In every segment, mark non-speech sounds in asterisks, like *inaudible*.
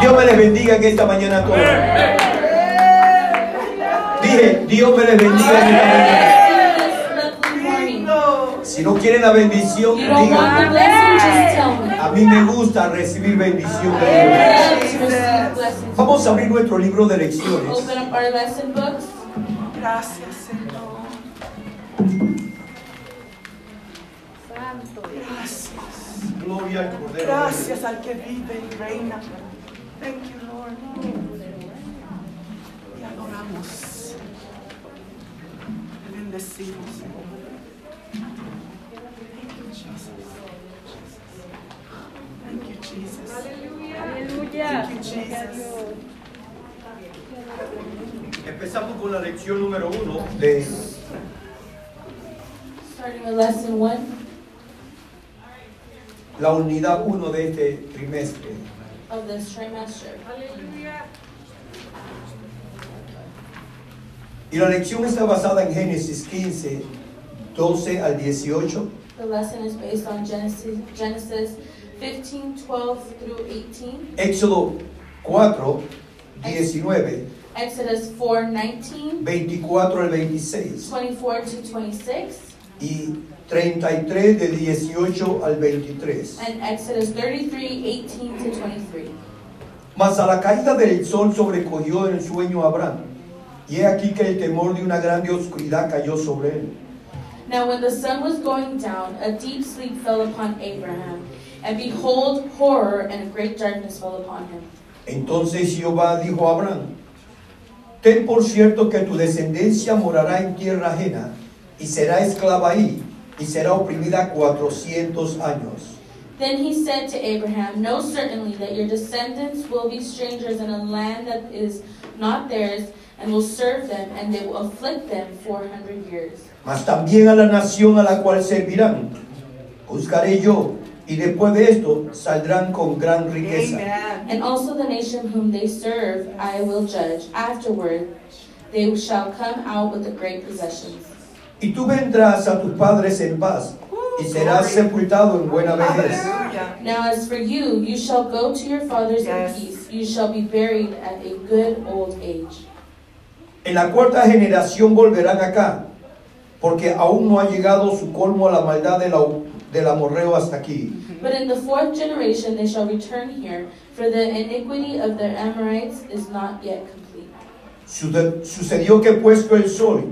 Dios me les bendiga en esta mañana a todos. Dije, Dios me les bendiga en esta mañana. Si no quieren la bendición, You don't want the digan. blessing, just tell me. A mí me gusta recibir bendición de Dios. Vamos a abrir nuestro libro de lecciones. Gracias, Señor. Gracias. Gloria al Cordero. Gracias al que vive y reina. Thank you, Lord. Y adoramos. Te bendecimos, Señor. Thank you, Jesus. Thank you, Jesus. Thank you, Jesus. Empezamos con la lección número uno de Starting with lesson one la unidad uno de este trimestre. Of this trimester. Y la lección está basada en Génesis 15, 12 al 18, The lesson is based on Genesis, Genesis 15, 12 through 18, Éxodo 4, 19, Exodus 4, 19, 24 al 26 24 to 26, y 33 de 18 al 23. and Exodus 33, 18 to 23. Mas a la caída del sol sobrecogió en el sueño a Abraham, y he aquí que el temor de una grande oscuridad cayó sobre él. Now, when the sun was going down, a deep sleep fell upon Abraham, and behold, horror and a great darkness fell upon him. Entonces Jehová dijo a Abraham, ten por cierto que tu descendencia morará en tierra ajena, y será esclava ahí, y será oprimida cuatrocientos años. Then he said to Abraham, Know certainly that your descendants will be strangers in a land that is not theirs, and will serve them, and they will afflict them four hundred years. Mas también a la nación a la cual servirán, juzgaré yo, y después de esto saldrán con gran riqueza. Amen. And also the nation whom they serve I will judge. Afterward they shall come out with the great possessions. Y tú vendrás a tus padres en paz, y serás sepultado en buena vejez. Now as for you, you shall go to your fathers Yes. in peace. You shall be buried at a good old age. En la cuarta generación volverán acá, porque aún no ha llegado su colmo a la maldad del, au- del amorreo hasta aquí. But in the fourth generation they shall return here, for the iniquity of the Amorites is not yet complete. Suce- Sucedió que puesto el sol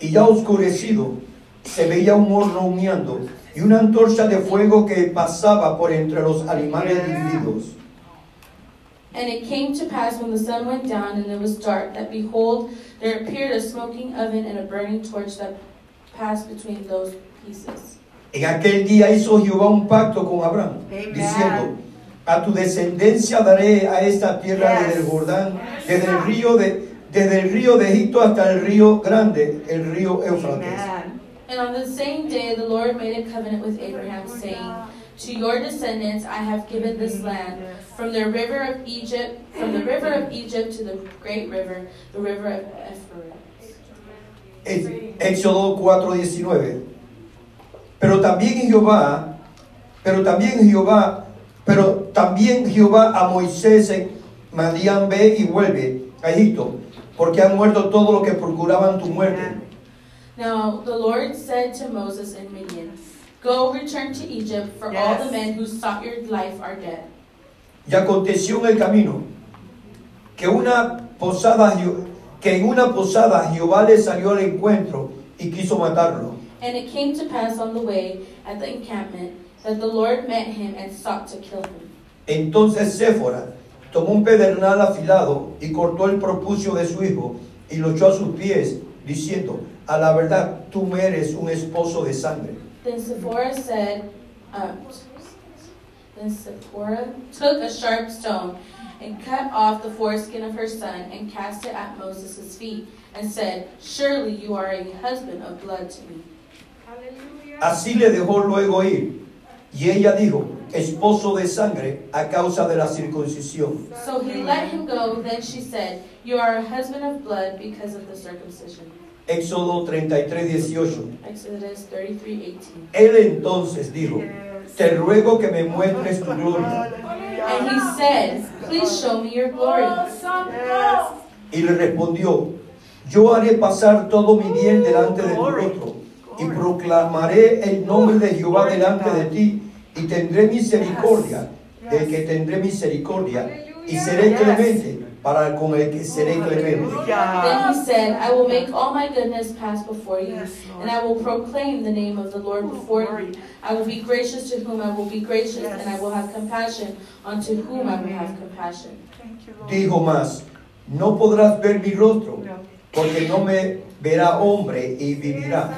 y ya oscurecido, se veía un horno humeando y una antorcha de fuego que pasaba por entre los animales divididos. And it came to pass when the sun went down and it was dark, that behold, there appeared a smoking oven and a burning torch that passed between those pieces. En aquel día hizo Jehová un pacto con Abraham, Amen. diciendo, a tu descendencia daré a esta tierra Yes. desde el Jordán, desde el río de, desde el río de Egipto hasta el río grande, el río Éufrates. Amen. And on the same day the Lord made a covenant with Abraham, saying, To your descendants I have given this land, from the river of Egypt, from the river of Egypt to the great river, the river of. Ex- Éxodo 4:19. Pero también Jehová, pero también Jehová, pero también Jehová a Moisés en Madián ve y vuelve a Egipto, porque han muerto todos los que procuraban tu muerte. Now the Lord said to Moses in Midian, Go return to Egypt, for all the Yes. men who sought your life are dead. Y aconteció en el camino que una posada que en una posada Jehová le salió al encuentro y quiso matarlo. And it came to pass on the way at the encampment that the Lord met him and sought to kill him. Entonces Séfora tomó un pedernal afilado y cortó el propucio de su hijo y lo echó a sus pies, diciendo, a la verdad, tú me eres un esposo de sangre. Then Sephora said, um, Then Sephora took a sharp stone and cut off the foreskin of her son and cast it at Moses' feet and said, Surely you are a husband of blood to me. Así le dejó luego ir. Y ella dijo, esposo de sangre a causa de la circuncisión. So he let him go. Then she said, You are a husband of blood because of the circumcision. Éxodo 33, 18. Exodus 33 18. Él entonces dijo, te ruego que me muestres tu gloria. And he said, Please show me your glory. Y le respondió, yo haré pasar todo mi bien delante de tu rostro y proclamaré el nombre de Jehová delante de ti y tendré misericordia. Del que tendré misericordia y seré clemente para con el que seré clemente. Then he said, I will make all my goodness pass before you, and I will proclaim the name of the Lord before you. I will be gracious to whom I will be gracious, and I will have compassion unto whom I will have compassion. Dijo más, no podrás ver mi rostro porque no me verá hombre y vivirá.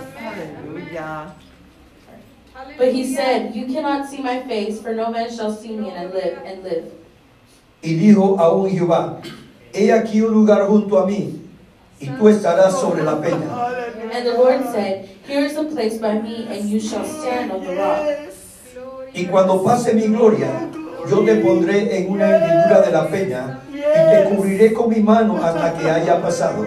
But he said, You cannot see my face, for no man shall see me and live and live. Y dijo aún Jehová, he aquí un lugar junto a mí y tú estarás sobre la peña. And the Lord said, Here is a place by me, and you shall stand on the rock. Y cuando pase mi gloria, yo te pondré en una hendidura de la peña y te cubriré con mi mano hasta que haya pasado.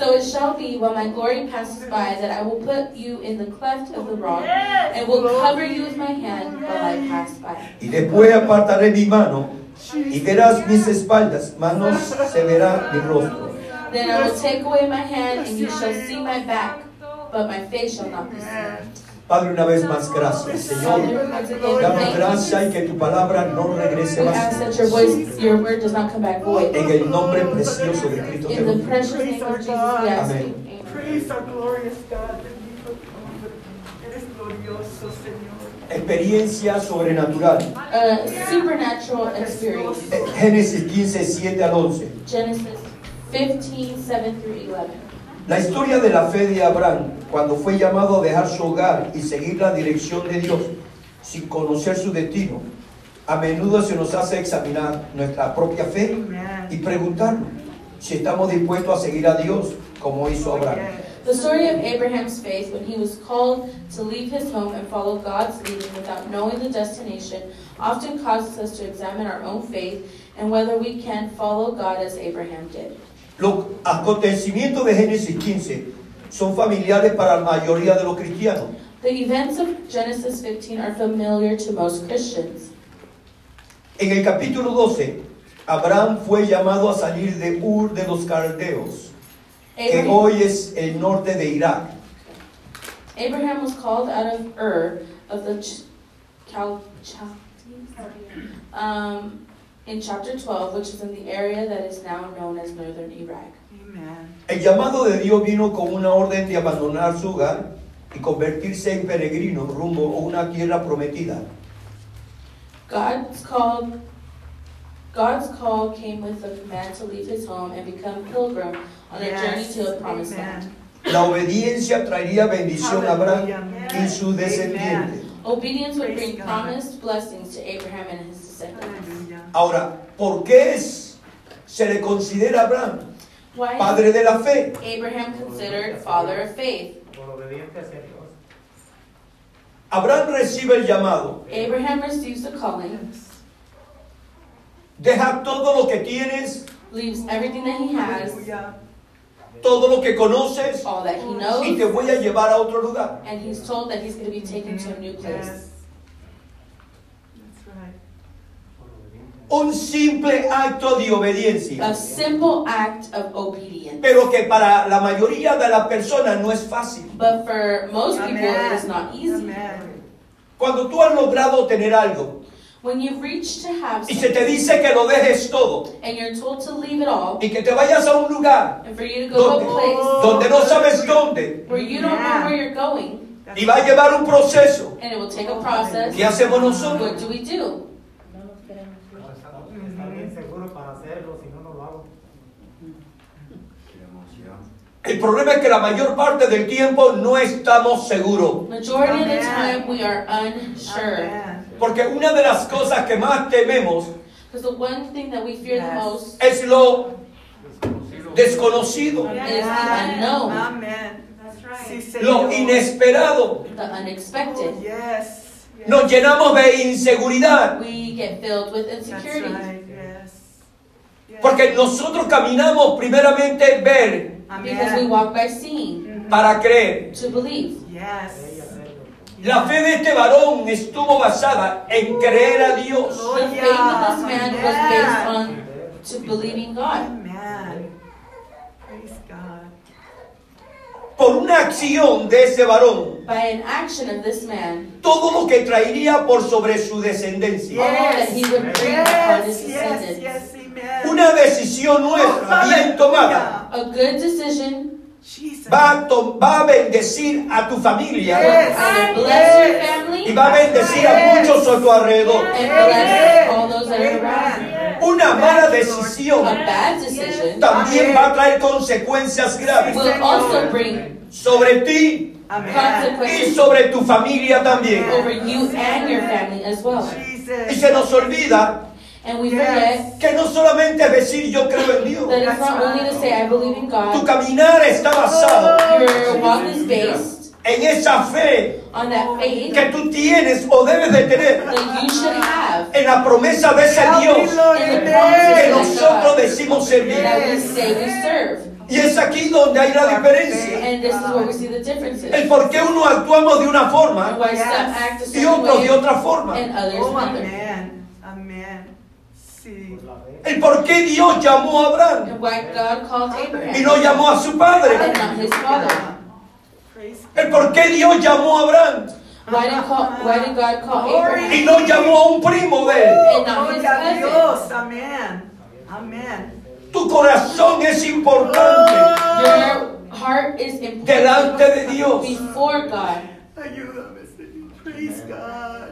So it shall be when my glory passes by that I will put you in the cleft of the rock and will cover you with my hand while I pass by. Y después apartaré mi mano y verás mis espaldas, manos se verá mi rostro. Then I will take away my hand and you shall see my back, but my face shall not be seen. Padre, una vez más, gracias, Señor. Damos thank you. gracias y que tu palabra no regrese void. En el nombre precioso de Cristo te lo Señor. Experiencia sobrenatural. A supernatural experience. Génesis 15, 7 al 11. Genesis 15, 7 through 11. La historia de la fe de Abraham, cuando fue llamado a dejar su hogar y seguir la dirección de Dios sin conocer su destino, a menudo se nos hace examinar nuestra propia fe y preguntarnos si estamos dispuestos a seguir a Dios como hizo Abraham. The story of Abraham's faith when he was called to leave his home and follow God's leading without knowing the destination often causes us to examine our own faith and whether we can follow God as Abraham did. Los acontecimientos de Génesis 15 son familiares para la mayoría de los cristianos. The events of Genesis 15 are familiar to most Christians. En el capítulo 12, Abraham fue llamado a salir de Ur de los Caldeos, que hoy es el norte de Irak. Abraham was called out of Ur of the Ch- um, in chapter 12, which is in the area that is now known as northern Iraq. El llamado de Dios vino con una orden de abandonar su hogar y convertirse en peregrino rumbo a una tierra prometida. God's call, God's call came with the command to leave his home and become pilgrim on a journey Yes. to a promised Amen. land. La obediencia traería bendición a Abraham y su descendiente. Obedience would bring promised blessings to Abraham and his descendants. Ahora, ¿por qué es- se le considera a Abraham Why is padre de la fe? Abraham considered father of faith? por obediente hacia Dios. Abraham recibe el llamado. Abraham receives the calling, Deja todo lo que tienes, leaves everything that he has, todo lo que conoces all that he y te knows, voy a llevar a otro lugar. and he's told that he's going to be taken to a new place. Yes. That's right. Por obediente. Un simple acto de obediencia. A simple act of obedience. Pero que para la mayoría de las personas no es fácil. But for most people, it is Amen. not easy. Amen. Cuando tú has logrado tener algo When you've reached to have y se te dice que lo dejes todo and you're told to leave it all, y que te vayas a un lugar and for you to go to a place donde no sabes dónde where you don't know where you're going, y va a llevar un proceso, and it will take a process, ¿qué hacemos nosotros? what do we do? No, está, está bien seguro para hacerlo, si no, no lo hago. El problema es que la mayor parte del tiempo no estamos seguros. Majority of the time, we are unsure. Porque una de las cosas que más tememos Because the one thing that we fear the most es lo Desconocido. is the unknown, Amen. Lo inesperado. the unexpected. Yes. yes. Nos llenamos de inseguridad We get filled with That's insecurity. right. Yes. Yes. porque nosotros caminamos primeramente ver Because we walk by seeing Mhm. para creer. to believe. Yes. La fe de este varón estuvo basada en creer a Dios. The faith of this man was based on to believing God. Amen. Praise God. Por una acción de ese varón, By an action of this man, todo lo que traería por sobre su descendencia. that he would bring upon his Yes, yes, descendants. yes. Una decisión nuestra, bien tomada, A good decision. Va a, to- va a bendecir a tu familia. Yes. your y va a bendecir a muchos a tu alrededor. and bless all those that are around you. Una mala A decisión. Bad decision. También va a traer consecuencias graves. Will also bring sobre ti y sobre tu familia también. over you and your family as well. Y se nos olvida And we forget que no solamente es decir yo creo en Dios. that it's not only to say I believe in Tu God, caminar está basado your walk is based en esa fe on that faith que tú tienes o debes de tener that you should have en la promesa de ese Dios in the que nosotros decimos servir. that we say we serve. Y es aquí donde hay la diferencia. And this is where we see the differences. El por qué uno actuamos de una And forma why Yes. some act a y certain de way otra forma. and others another. Sí. El por qué Dios llamó a Abraham y no llamó a su padre. El por qué Dios llamó a Abraham Why did, call, why did God call Abraham y no llamó a un primo de él. Gloria? Dios. Amén. Amén. Tu corazón es importante Your heart is important delante de Dios. before God. Ayúdame, Señor. Praise God.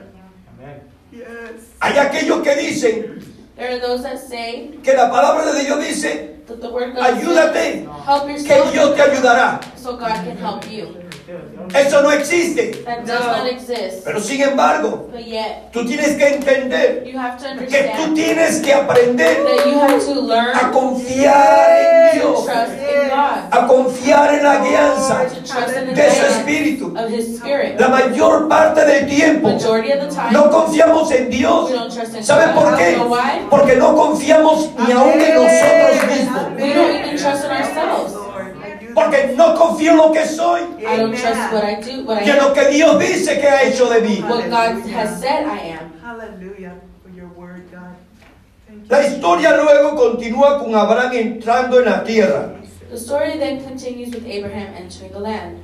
Amén. Yes. Hay aquellos que dicen There are those that say que la palabra de Dios dice, that the word says, ayúdate, help que yourself Dios te ayudará. so God can help you. Eso no existe. That does No. not exist. Pero sin embargo, yet, tú tienes que entender you have to que tú tienes que aprender a learn confiar en Dios, trust in God, a confiar en la guianza de su espíritu. La mayor parte del tiempo Majority of the time, no confiamos en Dios. ¿Sabe por qué? Porque no confiamos ni aún en nosotros mismos. Porque no confío en lo que soy I don't trust what I do, what I y en lo am, que Dios dice que ha hecho de mí. what God has said I am. Hallelujah for your word, God. Thank La you. historia luego continúa con Abraham entrando en la tierra. The story then continues with Abraham entering the land.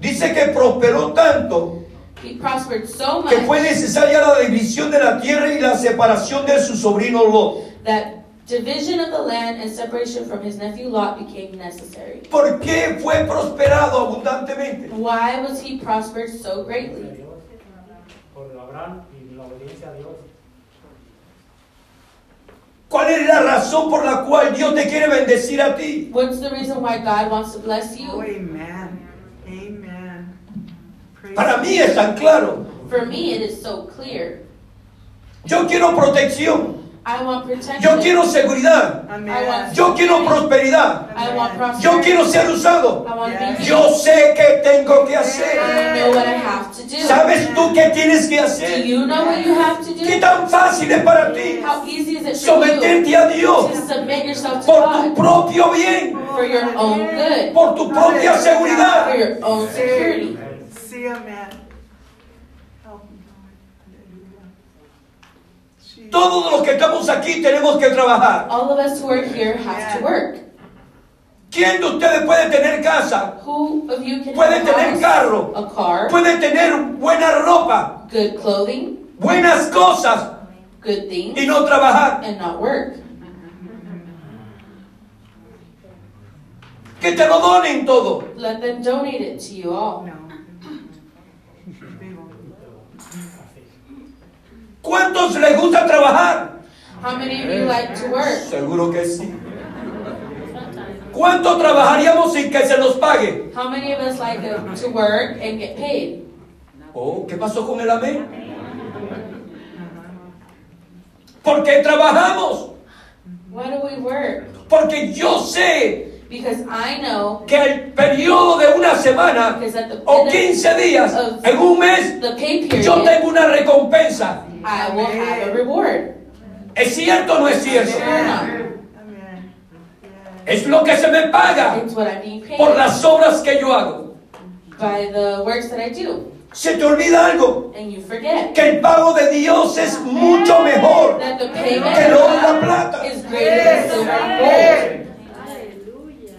Dice que prosperó tanto He prospered so que fue much necesaria la división de la tierra y la separación de su sobrino Lot. that division of the land and separation from his nephew Lot became necessary. ¿Por qué fue prosperado abundantemente? Why was he prospered so greatly? Dios, Por Abraham y la obediencia a Dios. ¿Cuál es la razón por la cual Dios te quiere bendecir a ti? What's the reason why God wants to bless Oh, you? amen. Amen. Praise Para mí es tan claro. For me, it is so clear. Yo quiero protección. I want protection. Yo quiero seguridad. Amen. Yo quiero prosperidad. I want prosperity. Yo quiero ser usado. I want to be Yo sé qué tengo que hacer. ¿Sabes tú qué tienes que Do hacer? you know what you have to ¿Qué do? tan fácil es para ti How easy is it for you someterte a Dios to submit yourself to por tu propio bien, for your own good, por tu propia for seguridad? your own security? See, amen. Help me, Lord. Hallelujah. Jesus. Todos los que estamos aquí tenemos que trabajar. All of us who are here have to work. ¿Quién de ustedes puede tener casa? Who of you can Puede have tener a house, carro. a car, Puede tener buena ropa, good clothing, buenas cosas good things, y no trabajar? and not work? Que te lo donen todo. Let them donate it to you all. No. ¿Cuántos les gusta trabajar? How many of you like to work? Seguro que sí. ¿Cuánto trabajaríamos sin que se nos pague? How many of us like to work and get paid? Oh, ¿qué pasó con el amén? ¿Por qué trabajamos? Why do we work? Porque yo sé I know que el periodo de una semana the o end 15 días, en un mes, of pay yo period, tengo una recompensa. I will have a reward. ¿Es cierto o no es cierto? Es lo que se me paga por las obras que yo hago. by the works that I do. se te olvida algo, and you forget que el pago de Dios es mucho mejor que el of oro la plata. is greater than silver and gold.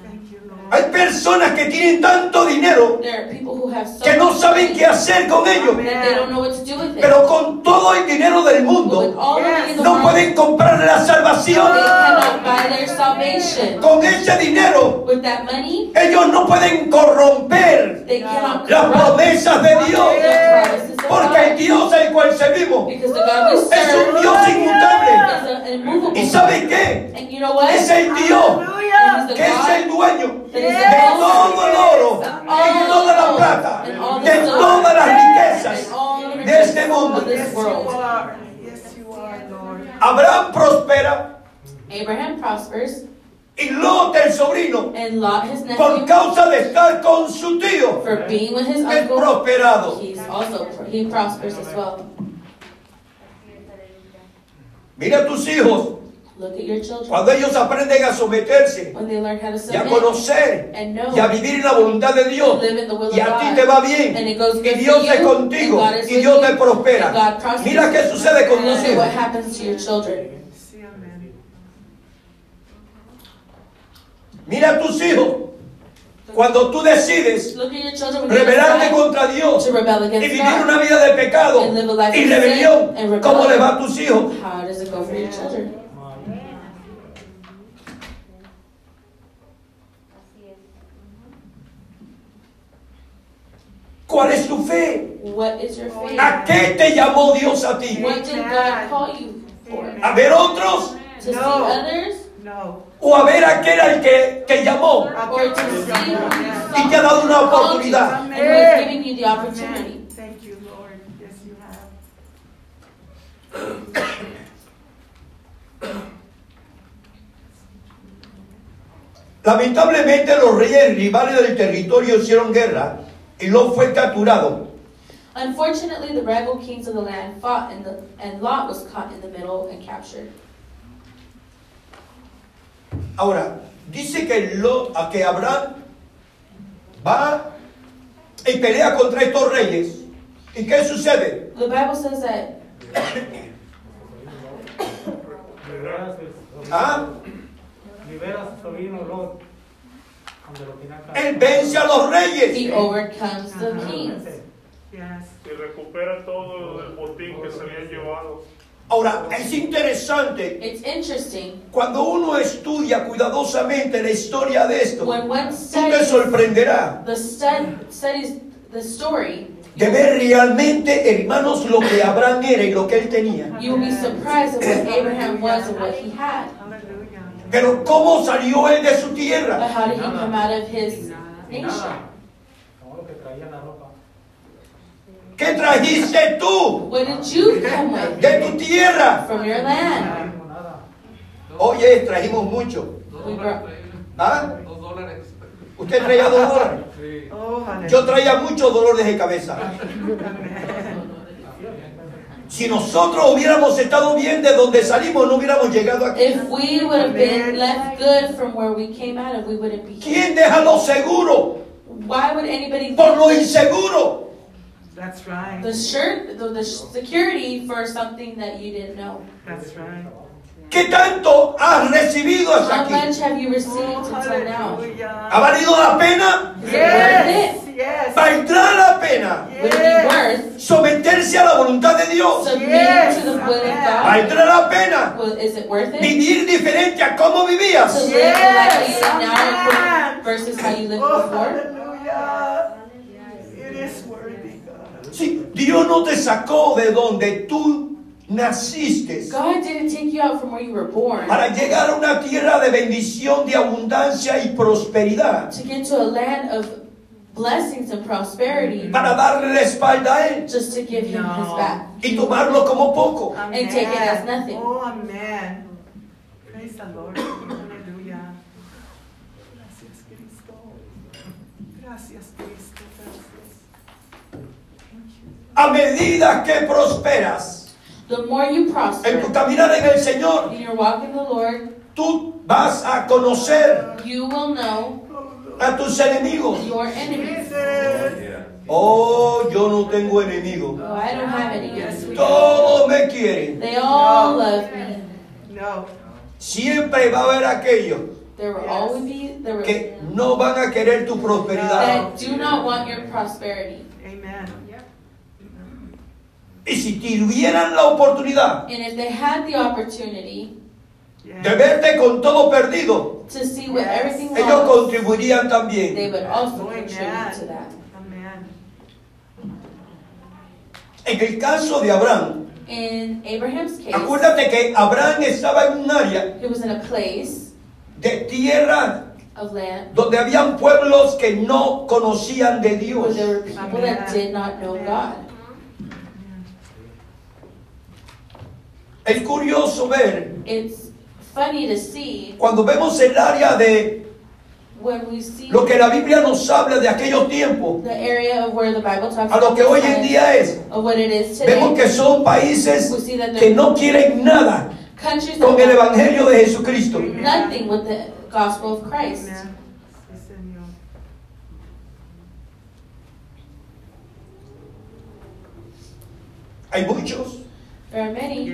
Thank you, Lord. Hay personas que tienen tanto dinero que no much saben qué hacer con ello, that they don't know what to do with it. pero con todo el dinero del mundo no pueden comprar la salvación. Con ese dinero ellos no pueden corromper las promesas de Dios, porque el. Dios al cual servimos es un Dios inmutable. ¿Y sabe qué? Es el Dios que es el dueño de todo el oro, de toda la plata, silver, todas las riquezas de este mundo. Abraham prospera Abraham prospers, y Lot el sobrino, and Lot, his por nephew, causa de estar con su tío, for being with his es uncle, prosperado. also he prospers as well. Mira a tus hijos, Look at your children cuando ellos aprenden a someterse when they learn how to y a conocer and know y a vivir en la voluntad de Dios, y a ti te va bien, And it goes y Dios es contigo, and God is y Dios te prospera. Mira qué sucede con what hijos. Mira a tus hijos. Cuando tú decides rebelarte contra Dios y vivir una vida de pecado y rebelión. ¿cómo le va a tus hijos? How does it go for your children? ¿Cuál es tu fe? What is your faith? ¿A qué te llamó Dios a ti? What did God call you for? ¿A ver otros To see No. others No. o a ver aquel al que te llamó or to see who you y te ha dado una oportunidad? and who is giving you the opportunity? Thank you, Lord. Yes, you have. Lamentablemente los reyes rivales del territorio hicieron guerra y Lot fue capturado. Unfortunately, the rival kings of the land fought, and, the, and Lot was caught in the middle and captured. Ahora, dice que, Lot, a que Abraham va y pelea contra estos reyes. ¿Y qué sucede? The Bible says that Ah, libera a su sobrino Lot. Cuando lo tiene acá. Él vence a los reyes. he overcomes the kings. Y recupera todo el botín que se había llevado. Ahora, es interesante It's interesting cuando uno estudia cuidadosamente la historia de esto. when one Tú te studies sorprenderás the stud, studies the story, de ver realmente, hermanos, lo que Abraham era y lo que él tenía. Pero ¿cómo salió él de su But tierra? how did he come out of his nation? ¿Qué trajiste tú What did you come with de tu tierra? from your land? Oye, trajimos mucho. ¿Ah? Dos dólares. Usted traía dos dólares. Sí. Oh. Yo traía muchos dolores de cabeza. *laughs* Si nosotros hubiéramos estado bien de donde salimos, no hubiéramos llegado aquí. if we would have been left good from where we came out of, we wouldn't be here. ¿Quién deja lo seguro Why would anybody por lo inseguro? That's right. the shirt, the, the security for something that you didn't know? That's right. ¿Qué tanto has recibido hasta How aquí? much have you Oh, received until now? hallelujah. ¿Ha valido la pena? Yes. Yes. ¿Valdrá la pena? Would it be worth someterse a la voluntad de Dios? submitting to the will of God? ¿Valdrá la pena Well, is it worth it? vivir diferente a cómo vivías? Yes, Oh. Sí, Dios no te sacó de donde tú naciste God didn't take you out from where you were born para llegar a una tierra de bendición, de abundancia y prosperidad, to get to a land of blessings and prosperity para darle la espalda a Él just to give him his No. back. y tomarlo como poco. Amen. take it as nothing. Oh, amen. Praise the Lord. Hallelujah. Gracias, Cristo. Gracias, Cristo. Gracias. Thank you. A medida que prosperas The more you en tu prosper caminar en el Señor, in your walk in the Lord, tú vas a conocer you will know a tus enemigos. your enemies. Oh, yo no tengo enemigo. Oh, I don't have any. Do. Todos me quieren. They all love me. No. Siempre va a haber aquellos There will Yes. always be there will, que no van a querer tu prosperidad. that do not want your prosperity. Amen. Y si tuvieran la oportunidad And if they had the opportunity. De verte con todo perdido, to see what Yes. everything ellos was, contribuirían también. Oh. En el caso de Abraham, In Abraham's case, acuérdate que Abraham estaba en un área he was in a place de tierra of land donde habían pueblos que no conocían de where Dios. there were people that did not know God. Es curioso ver It's funny to see cuando vemos el área de when we see lo que la Biblia nos habla de aquellos tiempos the area of where the Bible talks a lo about que hoy en día es. of what it is Vemos today. que son países We see that que there no quieren nada countries con el Evangelio de Jesucristo. nothing with the gospel of Christ. Hay muchos, There are many.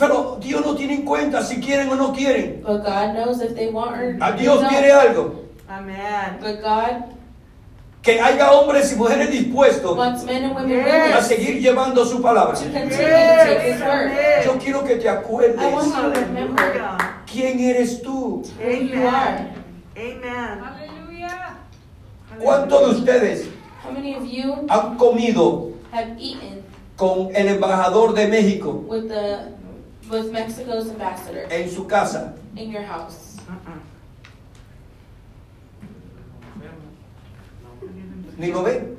Pero Dios no tiene en cuenta si quieren o no quieren. but God knows if they want or A Dios don't. quiere algo, Amen. But God que haya hombres y mujeres dispuestos Yes. a seguir llevando su palabra. Yes. Yo quiero que te acuerdes quién eres tú. are. Amen. ¿Cuántos de ustedes How many of you han comido have eaten con el embajador de México with the with Mexico's ambassador en su casa? in your house? Ni lo ven.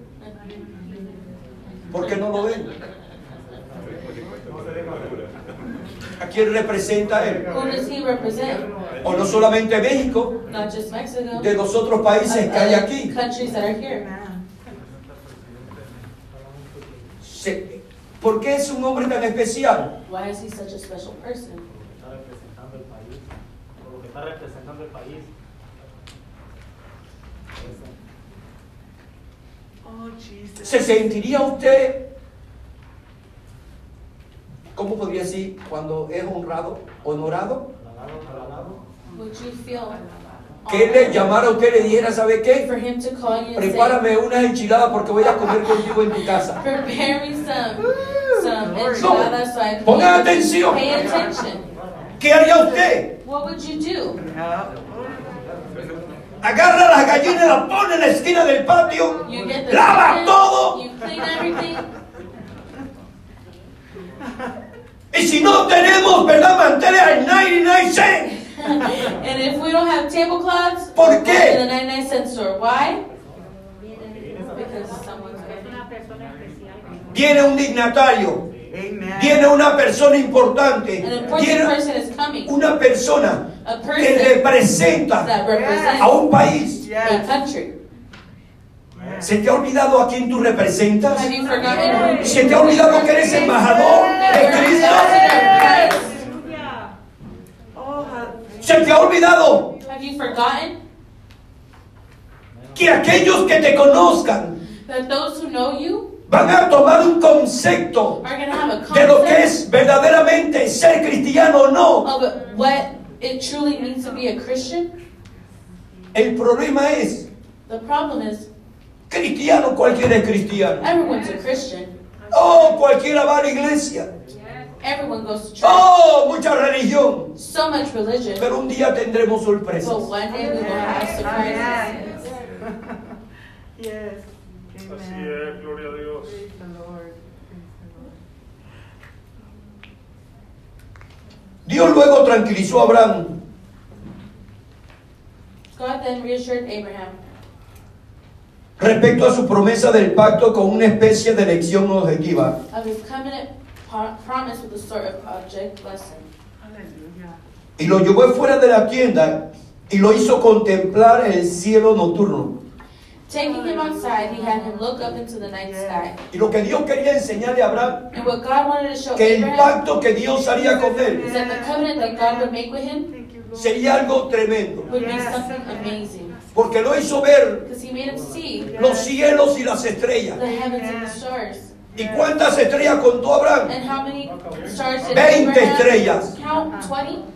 ¿Por qué no lo ven? ¿A quién representa él? O no solamente México, Not just Mexico. de los otros países que hay aquí. countries that are here. Amen. Se- ¿Por qué es un hombre tan especial? Why is he such a special person? Está representando el país. Por lo que está representando el país. Oh. ¿Se sentiría usted, cómo podría decir, cuando es honrado, honorado? Halagado. Would you feel Que él le llamara a usted y le dijera, ¿sabe qué? Prepárame unas enchiladas porque voy a comer *laughs* contigo en tu casa. I can Pongan eat." atención. ¿Qué haría usted? What would you do? Yeah. Agarra las gallinas, las pone en la esquina del patio, lava todo. Y si no tenemos, ¿verdad? Manteles al 99 cent. *laughs* and if we don't have tablecloths, ¿Por qué? to the 99 cent store. Why? Because someone's coming. Viene un dignatario, Amen. viene una persona importante, An important viene person is coming. una persona A que person representa a un país. a Yes. ¿Se te ha olvidado a quién tú representas? ¿Se te ha olvidado que eres embajador de Cristo? Ambassador of Christ? Oh, ha- ¿Se te ha olvidado Have you forgotten que aquellos que te conozcan that those who know you van a tomar un concepto are have a de lo que concept es verdaderamente ser cristiano o no? of what it truly means to be a Christian? El problema es, The problem is cristiano, cualquiera es cristiano. everyone's a Christian. Oh, cualquiera va a la iglesia. Everyone goes to church. Oh, mucha religión. So much religion. Pero un día tendremos But sorpresas. one day we will have surprises. Amen. Yes. Así Amen. es, gloria a Dios. Dios luego tranquilizó a Abraham God then reassured Abraham respecto a su promesa del pacto con una especie de lección objetiva. of his covenant po- promise with a sort of object lesson. Y lo llevó fuera de la tienda y lo hizo contemplar el cielo nocturno. Taking him outside, he had him look up into the night sky. Y lo que Dios quería enseñarle a Abraham, And what God wanted to show que el Abraham pacto que Dios haría con is él that the covenant that God would make with him sería algo tremendo. would be something amazing. Porque lo hizo ver Because he made him see los cielos y las estrellas. the heavens and the stars. ¿Y cuántas estrellas contó Abraham? And how many stars did 20 Abraham estrellas. count? 20?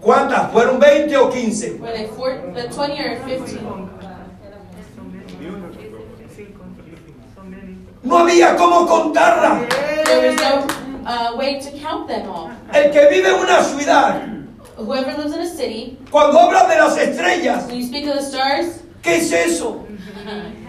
¿Cuántas? ¿Fueron 20 o 15? Were they four, the 20 or 15? So many. Cinco. So many. No había cómo contarla. There was no uh, way to count them all. El que vive en una ciudad, Whoever lives in a city, cuando habla de las estrellas, when you speak of the stars, ¿qué es eso? *laughs*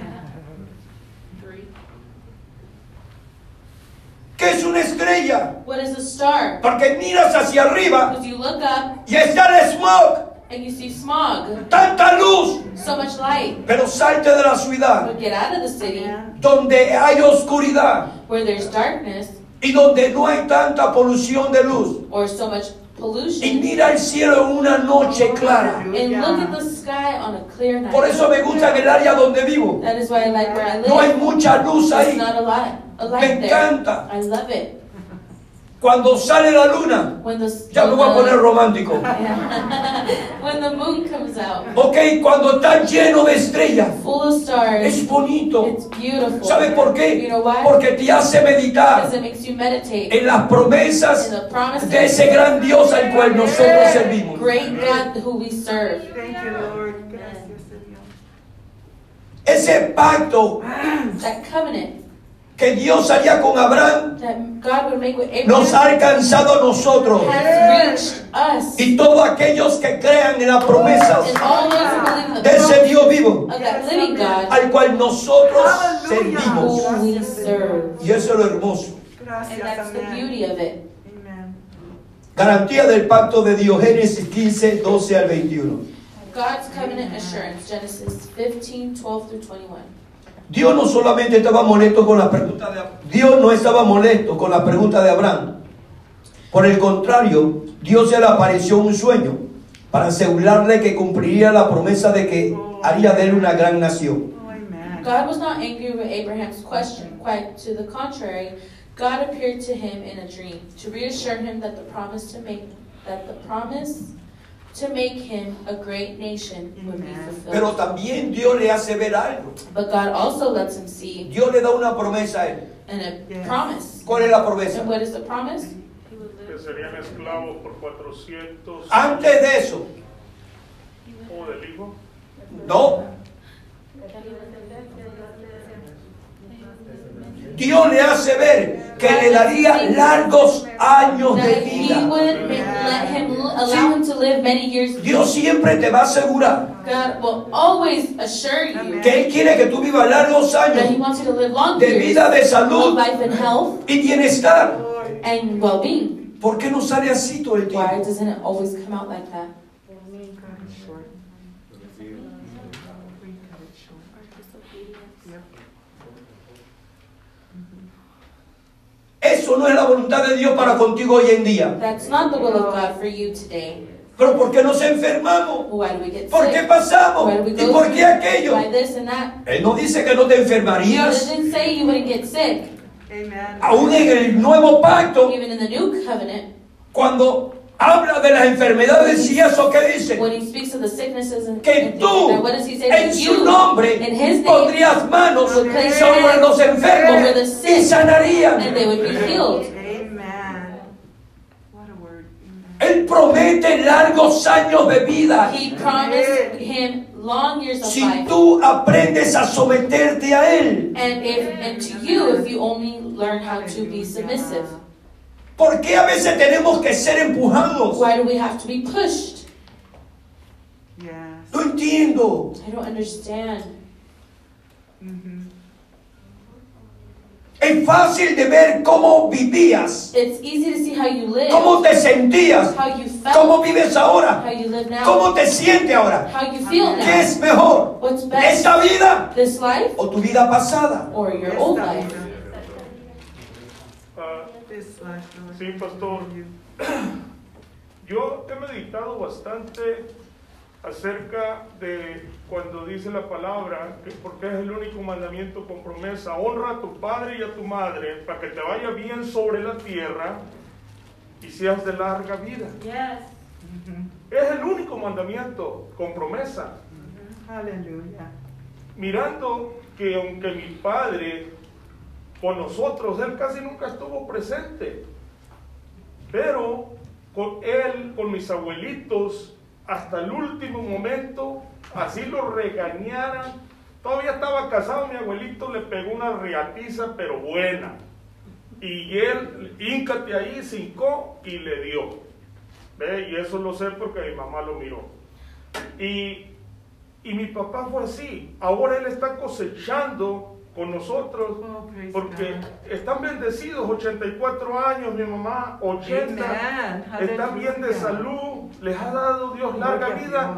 ¿Qué es una estrella? what is a star? Porque miras hacia arriba Because you look up y está el smog, and you see smog, tanta luz, so much light. pero salte de la ciudad But get out of the city donde hay oscuridad where there's darkness y donde no hay tanta polución de luz. or so much Y pollution. mira el cielo en una noche clara. And look at the sky on a clear night. Por eso me gusta en el área donde vivo. That is why I like where I live. No hay mucha luz ahí. not a lot, a Me encanta. I love it. Cuando sale la luna, When the ya me voy a poner romántico. *laughs* when the moon comes out, Ok, cuando está lleno de estrellas, full of stars, es bonito. it's beautiful. ¿Sabe por You qué? know why? Porque te hace meditar Because it makes you meditate en las promesas de ese gran Dios al cual nosotros servimos. great God who we serve. Thank you, Lord. Gracias, Señor. Ese pacto That covenant que Dios haría con Abraham that God would make with nos ha Abraham alcanzado a nosotros. Y todos aquellos que crean en las promesas And all those who believe in the de ese promise Dios vivo of that living God al cual nosotros servimos. Y eso es lo hermoso. And Gracias, that's the amén. beauty of it. Amen. Garantía del pacto de Dios, Génesis 15, 12 al 21. God's covenant assurance, Genesis 15, 12 through 21. Dios no solamente estaba molesto con la pregunta de Dios no estaba molesto con la pregunta de Abraham. Por el contrario, Dios se le apareció un sueño para asegurarle que cumpliría la promesa de que haría de él una gran nación. God was not angry with Abraham's question. Quite to the contrary, God appeared to him in a dream to reassure him that the promise to make that the promise to make him a great nation would be Amen. Pero fulfilled. también Dios le hace ver algo. But God also lets him see Dios le da una promesa a él. and a Yes. promise. ¿Cuál es la promesa? And what is the promise? que serían esclavos por 400 Antes de eso, o del hijo. no. Dios le hace ver que le daría largos años de vida. Dios siempre te va a asegurar que Él quiere que tú vivas largos años de vida, de salud y bienestar. ¿Por qué no sale así todo el tiempo? Eso no es la voluntad de Dios para contigo hoy en día. That's not the will of God for you today. Pero ¿por qué nos enfermamos? ¿Por qué sick? pasamos? ¿Y por qué aquello? Él no dice que no te enfermarías. Aún en el nuevo pacto, Even in the new covenant, cuando habla de las enfermedades y eso que dice, when he speaks of the sicknesses and, que tú en su nombre pondrías manos sobre los enfermos y sick sanarían. and they would be healed. Amen. What a word. Amen. Él promete largos años de vida. He promised him long years of Si life. tú aprendes a someterte a Él, ¿por qué a veces tenemos que ser empujados? why do we have to be pushed? Yes. No entiendo. I don't understand. Mhm. Es fácil de ver cómo vivías, It's easy to see how you live, cómo te sentías, how you cómo felt, vives ahora, how you live now, cómo te sientes ahora. how you feel ¿Qué now. es mejor? What's best, ¿Esta vida this life o tu vida pasada? or your old life? This. Sí, pastor. You. *clears throat* yo he meditado bastante acerca de cuando dice la palabra, que porque es el único mandamiento con promesa, honra a tu padre y a tu madre para que te vaya bien sobre la tierra y seas de larga vida. Es el único mandamiento con promesa. Aleluya. Mirando que aunque mi padre con nosotros, él casi nunca estuvo presente. Pero con él, con mis abuelitos, hasta el último momento, así lo regañaran. Todavía estaba casado, mi abuelito le pegó una reatiza, pero buena. Y él, íncate ahí, se hincó y le dio. ¿Ve? Y eso lo sé porque mi mamá lo miró. Y, y mi papá fue así. Ahora él está cosechando con nosotros Oh, porque God. están bendecidos, 84 años, mi mamá, 80. Amen. Están bien de salud, les ha dado Dios larga vida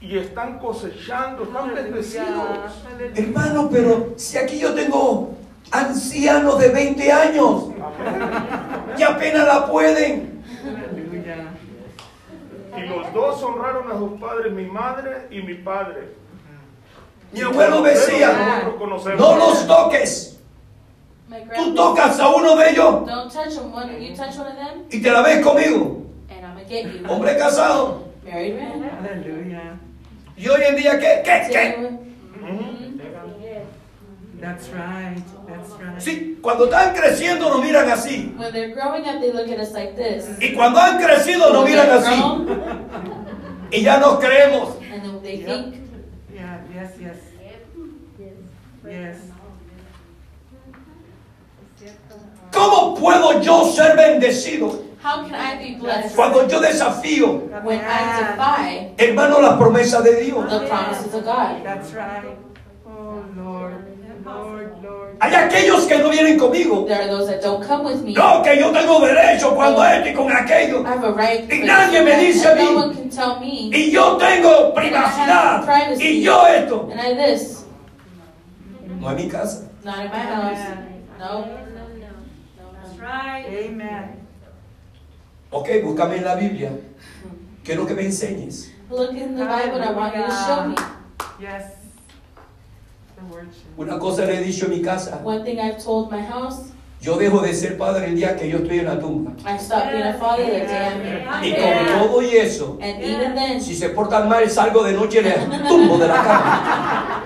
y están cosechando, están Aleluya. bendecidos. Aleluya. Hermano, pero si aquí yo tengo ancianos de 20 años que apenas la pueden. Aleluya. Y los dos honraron a sus padres, mi madre y mi padre. Mi abuelo decía, no los toques. Tú tocas a uno de ellos don't touch them. One, you touch one of them, y te la ves conmigo. Hombre casado. Married man. Aleluya. Y hoy en día, ¿qué? ¿Qué? ¿Qué? Ujú. That's right. That's right. Sí, cuando están creciendo nos miran así. When they're growing up, they look at us like this. Y cuando han crecido nos When miran they're así. grown, Y ya nos creemos. and then they Yep. think, yes, yes. Yes. ¿Cómo puedo yo ser bendecido how can I be blessed cuando yo desafío, when I defy hermano, las promesas de Dios? the promises of God? That's right. Oh, Lord. Lord, Lord. Hay aquellos que no vienen conmigo. There are those that don't come with me. No, que yo tengo derecho cuando esto y con aquello. I have a right. Y nadie me dice a and no mí. one can tell me. Y yo tengo privacidad. Y yo esto. And I this. No es mi casa. Not in my house. No. That's right. Amen. Ok, búscame en la Biblia. Quiero que me enseñes. Look in the Bible. I want you to show me. Yes. Una cosa le he dicho en mi casa. One thing I've told my house. Yo dejo de ser padre el día que yo estoy en la tumba. I stopped being a father the day I'm Y con todo y eso, And even then, si se portan mal, salgo de noche y les tumbo de la cama.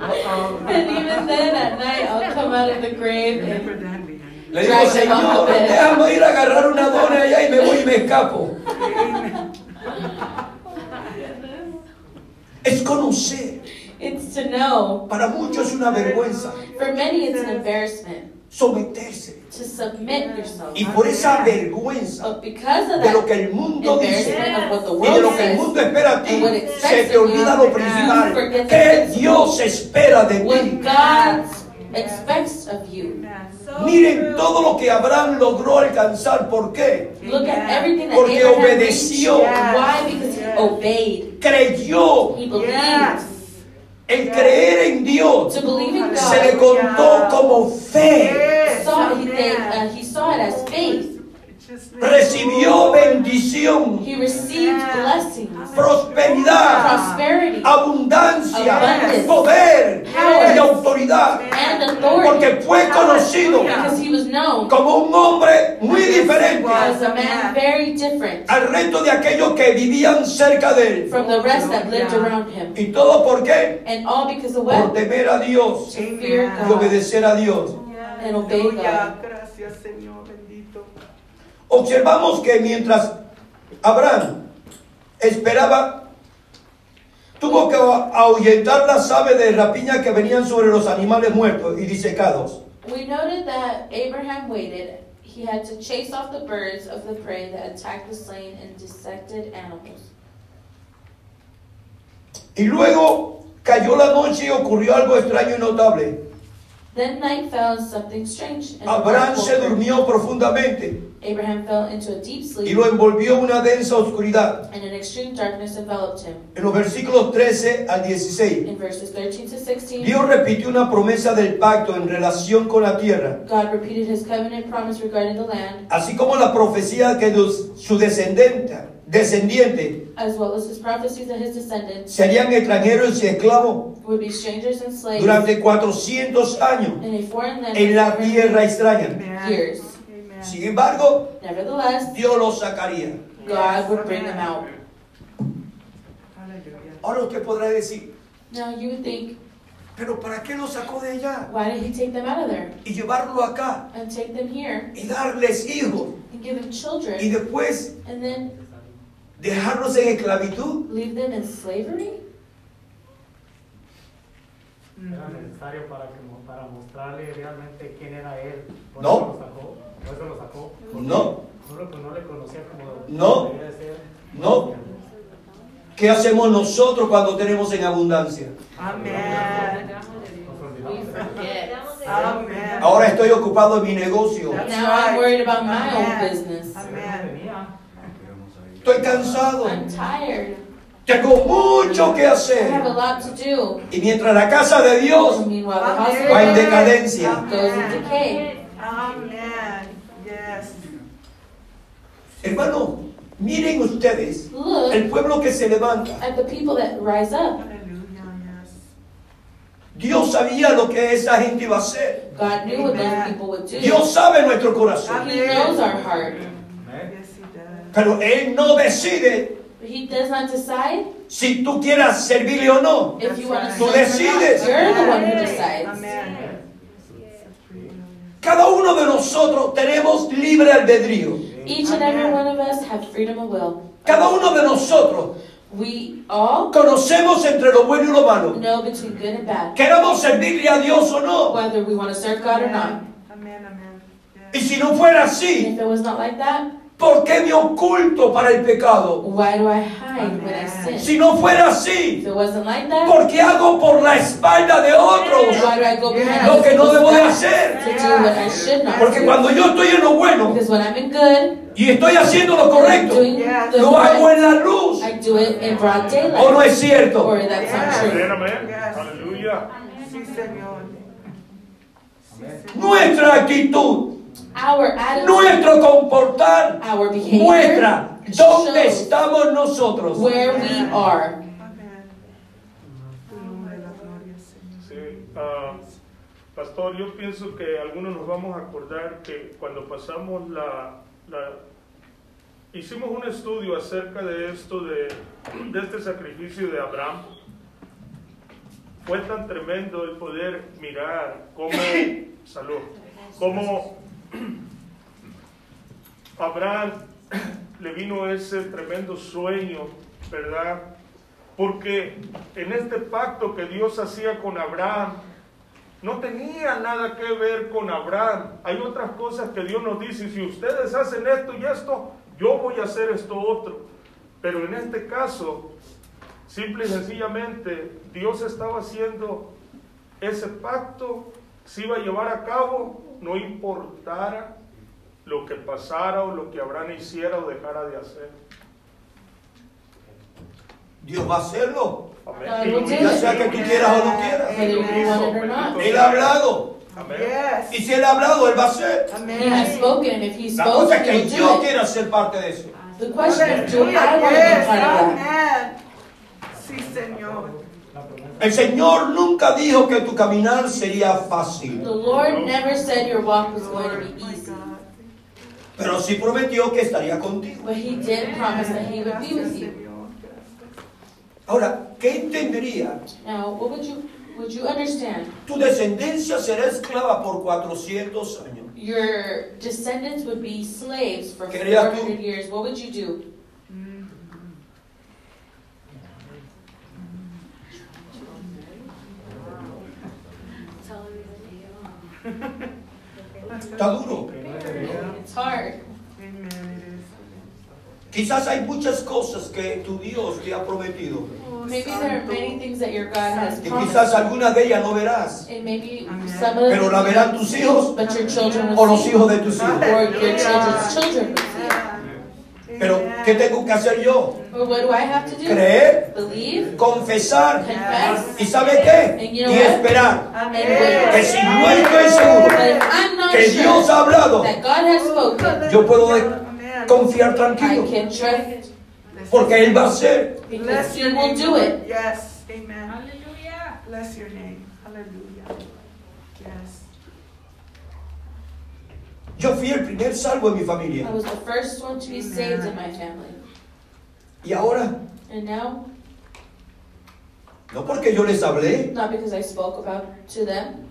Uh-oh. *laughs* and even then at night, I'll come out of the grave Remember and that, Leanne. Le digo, Señor, déjame ir a agarrar una dona allá y me voy y me escapo. Es conocer. It's to know. Para muchos es una vergüenza For many, it's an embarrassment someterse. to submit yourself. Y por esa vergüenza But because of de lo that que el mundo dice embarrassment of what the y de lo world que el says, mundo espera a ti, se te olvida lo principal. ¿Qué. Dios espera de ti? God expects of you. Miren todo lo que Abraham logró alcanzar. ¿Por qué? Look at everything that Porque Abraham obedeció. Why? Because he obeyed. Creyó. He believed. El creer en Dios To believe in se le contó como fe. Saw, he, uh, he saw it as faith. Recibió bendición, He received blessings, prosperidad, prosperity, abundancia, Abundance. poder Power. y autoridad. and authority. Porque fue conocido Because he was known como un hombre muy diferente as a man very different al resto de aquellos que vivían cerca de él. from the rest that lived around him. ¿Y todo por qué? And all because of Por what? temer a Dios fear y God obedecer a Dios. and obey. God. Gracias, Señor. Observamos que mientras Abraham esperaba, tuvo que ahuyentar las aves de rapiña que venían sobre los animales muertos y disecados. We noted that Abraham waited. He had to chase off the birds of the prey that attacked the slain and dissected animals. Y luego cayó la noche y ocurrió algo extraño y notable. Then night fell and something strange and Abraham se durmió profundamente Abraham fell into a deep y sleep, lo envolvió una densa oscuridad. and an extreme darkness enveloped him. En los versículos 13 al 16, In verses 13 to 16, Dios repitió una promesa del pacto en relación con la tierra, God repeated his covenant promise regarding the land, así como la profecía que su descendiente, descendiente as well as his prophecies that his descendants serían extranjeros y esclavos would be strangers and slaves durante 400 años in a foreign land en la for tierra extraña. Years. Sin embargo, Nevertheless, Dios los sacaría. God would bring them out. Hallelujah. Ahora usted podrá decir, Now you would think, pero ¿para qué lo sacó de allá? why did he take them out of there Y llevarlo acá and take them here y darles hijos and give them y children después and then dejarlos en esclavitud. leave them in slavery? Era necesario para, que, mo- para mostrarle realmente quién era él. Por No. eso lo sacó. Por eso lo sacó. porque No. No, no le conocía como No. debía de ser. No. ¿Qué hacemos nosotros cuando tenemos en abundancia? Amen. Ahora estoy ocupado en mi negocio. Now I'm worried about my own business. Estoy cansado. I'm tired. Tengo mucho que I have a hacer. lot to do. Y mientras la casa de Dios va en decadencia. Amen. Yes. Hermano, miren ustedes Look el pueblo que se levanta. at the people that rise up. Dios sabía lo que esa gente iba a hacer. God knew what those people would do. Dios sabe nuestro corazón. He knows our heart. Pero Él no decide But He does not decide si tú quieras servirle o no. if you want to Tú decides. You're the one who decides. Amen. Cada uno de nosotros tenemos libre albedrío. Each and every one of us have freedom of will. Cada uno de nosotros We all conocemos entre lo bueno y lo malo. know between good and bad, Queramos servirle a Dios o no. whether we want to serve God or not. Amen. Amen. Y si no fuera así, if it was not like that, ¿por qué me oculto para el pecado? why do I hide when I sin? Si no fuera así, If it wasn't like that, ¿por qué hago por la espalda de otros why do I go behind lo que no debo de hacer? to do what I should not Porque do? cuando yo estoy en lo bueno Because when I'm in good, y estoy haciendo lo correcto, doing the lo hago en la luz. I do it in broad ¿O no es cierto? Or that's not true. Amén, amén. Yes. Aleluya. Sí, Señor. Sí, Señor. Nuestra actitud, Our attitude, nuestro comportar our behavior, muestra dónde estamos nosotros. where we are. Sí, ah, pastor, yo pienso que algunos nos vamos a acordar que cuando pasamos la, la- hicimos un estudio acerca de esto de, de este sacrificio de Abraham. Fue tan tremendo el poder mirar cómo salud, cómo *clears throat* Abraham *clears throat* le vino ese tremendo sueño, ¿verdad? Porque en este pacto que Dios hacía con Abraham, no tenía nada que ver con Abraham. Hay otras cosas que Dios nos dice, si ustedes hacen esto y esto, yo voy a hacer esto otro. Pero en este caso, simple y sencillamente, Dios estaba haciendo ese pacto, se iba a llevar a cabo, no importara lo que pasara o lo que Abraham hiciera o dejara de hacer. Dios va a hacerlo. Amén. Ya sea que tú quieras o no quieras. Él ha hablado. Amén. Y si Él ha hablado, Él va a hacer. La cosa es que yo quiera ser parte de eso. The question is, do I want to be part of that? Sí, Señor. El Señor nunca dijo que tu caminar sería fácil, The Lord never said your walk was going to be my easy, pero sí prometió que estaría contigo. but He did promise that He would be with you. Ahora, ¿qué entendería? Now, what would you would you understand? Tu descendencia será esclava por 400 años. Your descendants would be slaves for ¿Qué harías tú? 400 years. What would you do? Está duro. Quizás hay muchas cosas que tu Dios te ha prometido. Maybe there are many things that your God has Y quizás algunas de ellas no verás. Pero la verán tus hijos o los hijos de tus hijos. Pero, ¿qué tengo que hacer yo? Or what do I have to do? Creer, Believe, confesar confess, y ¿sabe qué? Y esperar. Que si no estoy seguro but if I'm not que Dios sure ha hablado, that God has spoken, yo puedo confiar tranquilo. Porque Él va a hacer. Bless your name. Yes. Amen. Hallelujah. Bless your name. Hallelujah. Yes. Yo fui el primer salvo en mi I familia. was the first one to be saved in my family. Y ahora, And now, no porque yo les hablé, not because I spoke about to them,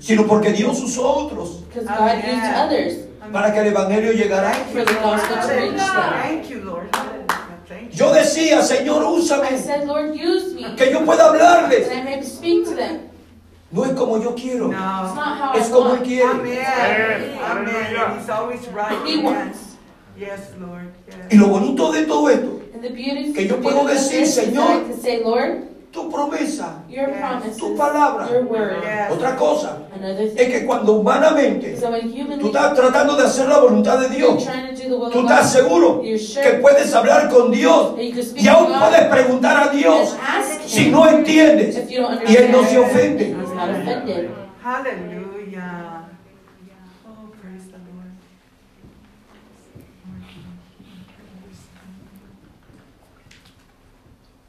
sino porque Dios usó a otros because God Amen. used others. para que el Evangelio llegara. For the gospel to reach them. Thank you, Lord. Yo decía, Señor, I úsame, said, Lord, use me, que yo pueda hablarles. that I may speak to them. No es como yo quiero, It's No. not how es I como Él quiere. Amen. Amen. Amen. Hallelujah. And he's always right. He Amen. wants. Yes, Lord. Y Yes. lo bonito de todo esto, And the beauty, Que yo puedo decir, this is that Señor, I can say, Lord, tu promesa, your tu palabra. your word. Yes. Otra cosa Another es thing que cuando humanamente is that when tú humanly estás tratando de hacer la voluntad de you're Dios, trying to do the will tú of estás God, seguro you're que sure puedes hablar con Dios that you can speak y to aún God puedes preguntar a Dios si no entiendes if you don't y Él no se understand. ofende. He's not offended. Hallelujah. Oh, praise the Lord.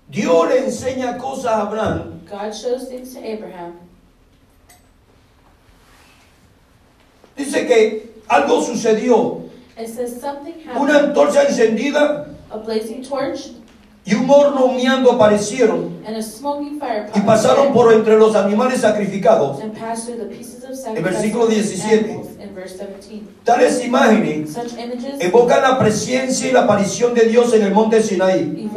Dios le enseña cosas a Abraham God shows things to Abraham. Dice que algo sucedió, It says something una happened. antorcha encendida A blazing torch y un horno humeando aparecieron y pasaron por entre los animales sacrificados. El versículo sacrifice 17. animals in verse 17. Tales imágenes evocan la presencia y la aparición de Dios en el monte Sinaí.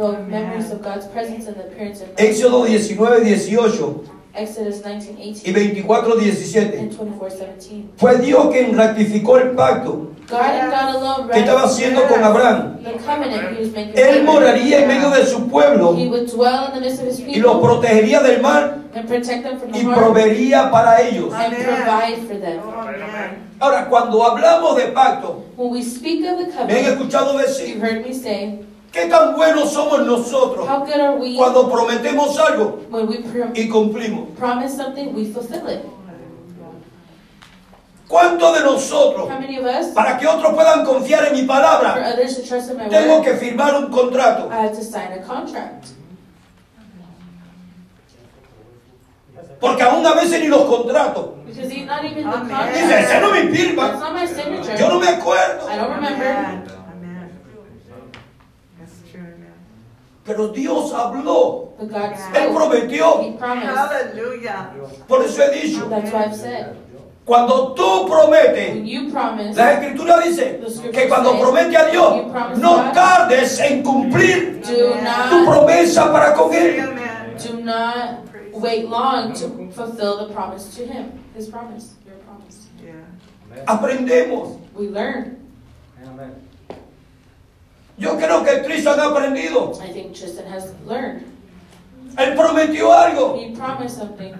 Éxodo 19, 18 Exodus 19, y 18 24, 17. and 24, 17. Fue Dios quien ratificó el pacto God and God alone que estaba haciendo con Abraham. Él moraría en medio de su pueblo He would dwell in the midst of his y los people protegería del mal y proveería para ellos. and Amen. provide for them. Oh. Ahora, cuando hablamos de pacto, When we speak of the me han covenant, escuchado decir, heard me say, ¿qué tan buenos somos nosotros how good are we cuando prometemos algo when we pr- y cumplimos? promise something, we fulfill it? ¿Cuántos de nosotros, How many of us, para que otros puedan confiar en mi for palabra, others to trust in my tengo word, que firmar un contrato? I have to sign a contract? Porque aún a veces ni los contratos. Because he's not even the Amen. contract. Dice, ese no me That's firma. not my signature. Yo no me acuerdo. I don't remember. Amen. Amen. That's true, amen. Pero Dios habló. Él prometió. He promised. Hallelujah. Por eso he dicho, That's why I've said. cuando tú prometes, la escritura dice que cuando promete a Dios, no tardes en cumplir do tu not promesa para con Él. Amen. do not wait long to fulfill the promise to him. His promise. Your promise. Yeah. Aprendemos. We learn. Amén. Yo creo que Tristan ha aprendido. I think Tristan has learned. Él prometió algo. He promised something.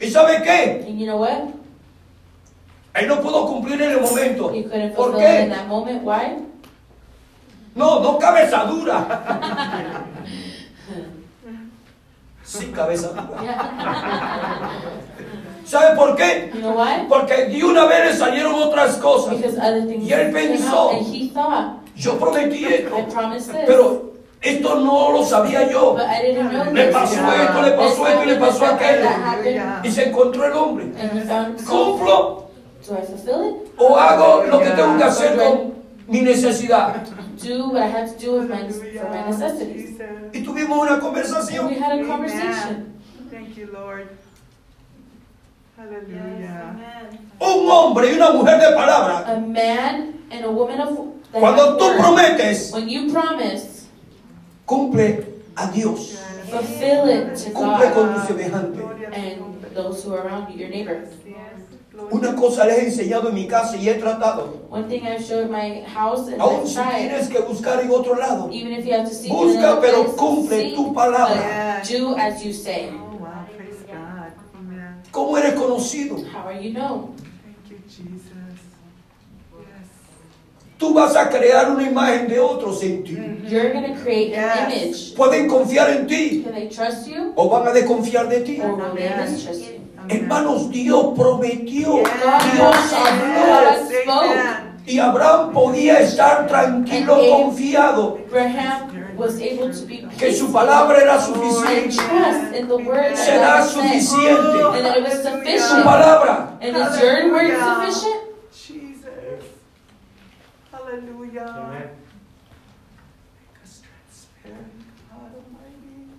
¿Y sabe qué? And you know what? Él no pudo cumplir en el momento. He couldn't ¿Por it in qué? that moment. Why? No, no cabeza dura. *laughs* Sí, cabeza dura. *laughs* ¿Sabe por qué? you know why? Porque de una vez salieron otras cosas. Because other things Y él pensó. out, and he thought, Yo prometí I esto, pero esto no lo sabía yo. but I didn't know Le pasó esto, le pasó esto y le pasó aquello. Y se encontró el hombre. and he found himself. ¿Cumplo Do I fulfill it? o hago lo que tengo que hacer con mi necesidad? Do what I have to do with my, for my necessities. Jesus. Y tuvimos una And we conversación. had a Amen. conversation. Thank you, Lord. Hallelujah. Un hombre y una mujer de palabra. A man and a woman of Cuando tú word. prometes, When you promise, cumple a Dios. fulfill it to Cumple con tu semejante. and those who are around you, your neighbor. Una cosa les he enseñado en mi casa y he tratado. One thing I've showed my house and Aún si tried, tienes que buscar en otro lado. even if you have to seek in Busca, pero cumple tu palabra. but do as you say. Oh, wow. Praise God. Amen. ¿Cómo eres conocido? How are you known? Thank you, Jesus. Yes. Tú vas a crear una imagen de otros en ti. You're going to create an Yes. image. Pueden confiar en ti Can they trust you o van a desconfiar de ti. or will they Amen. mistrust you? Amen. Hermanos, Dios prometió, Yes. Dios habló. Y Abraham podía estar tranquilo, confiado, Abraham was able to be que su palabra era and suficiente. Será suficiente. Su sufficient. palabra. And is your word Hallelujah. sufficient? Jesus. Hallelujah. Amen. Make us transparent, God Almighty.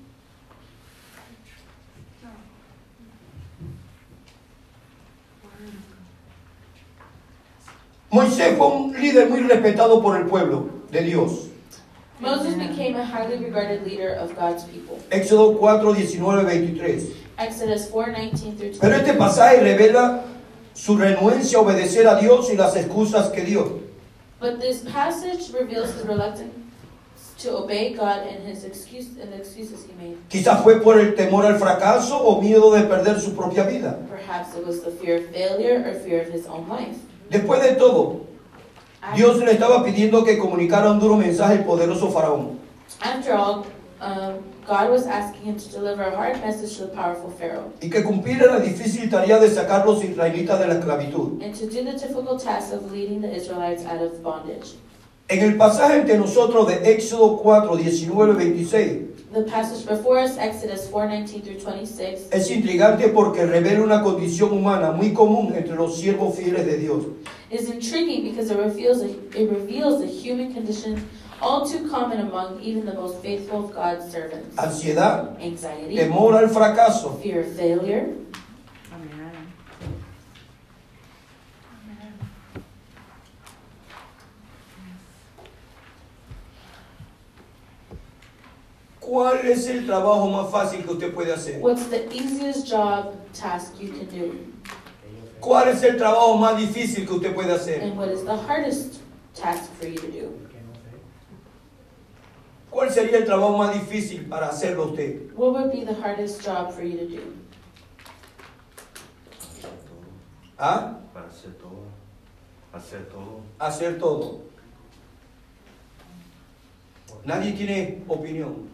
Moisés fue un líder muy respetado por el pueblo de Dios. Moses became a highly regarded leader of God's people. Éxodo 4, 19, 23. Exodus 4 19 through Pero 20. este pasaje revela su renuencia a obedecer a Dios y las excusas que dio. But this passage reveals his reluctance to obey God and his excuse and the excuses he made. Quizás fue por el temor al fracaso o miedo de perder su propia vida. Perhaps it was the fear of failure or fear of his own life. Después de todo, Dios le estaba pidiendo que comunicara un duro mensaje al poderoso faraón. After all, God was asking him to deliver a hard message to the powerful Pharaoh y que cumpliera la difícil tarea de sacar los israelitas de la esclavitud. and to do the difficult task of leading the Israelites out of bondage. En el pasaje entre nosotros de Éxodo 4, 19, 26, The passage before us, Exodus 4 19 through 26, es intrigante porque revela una condición humana muy común entre los siervos fieles de Dios. is intriguing because it reveals a, it reveals a human condition all too common among even the most faithful of God's servants. Ansiedad, Anxiety, temor al fracaso, fear of failure, Amen. ¿Cuál es el trabajo más fácil que usted puede hacer? What's the easiest job task you can do? ¿Cuál es el trabajo más difícil que usted puede hacer? And what is the hardest task for you to do? ¿Cuál sería el trabajo más difícil para hacerlo usted? What would be the hardest job for you to do? ¿Ah? Para hacer todo. Hacer todo. Hacer todo. Nadie tiene opinión.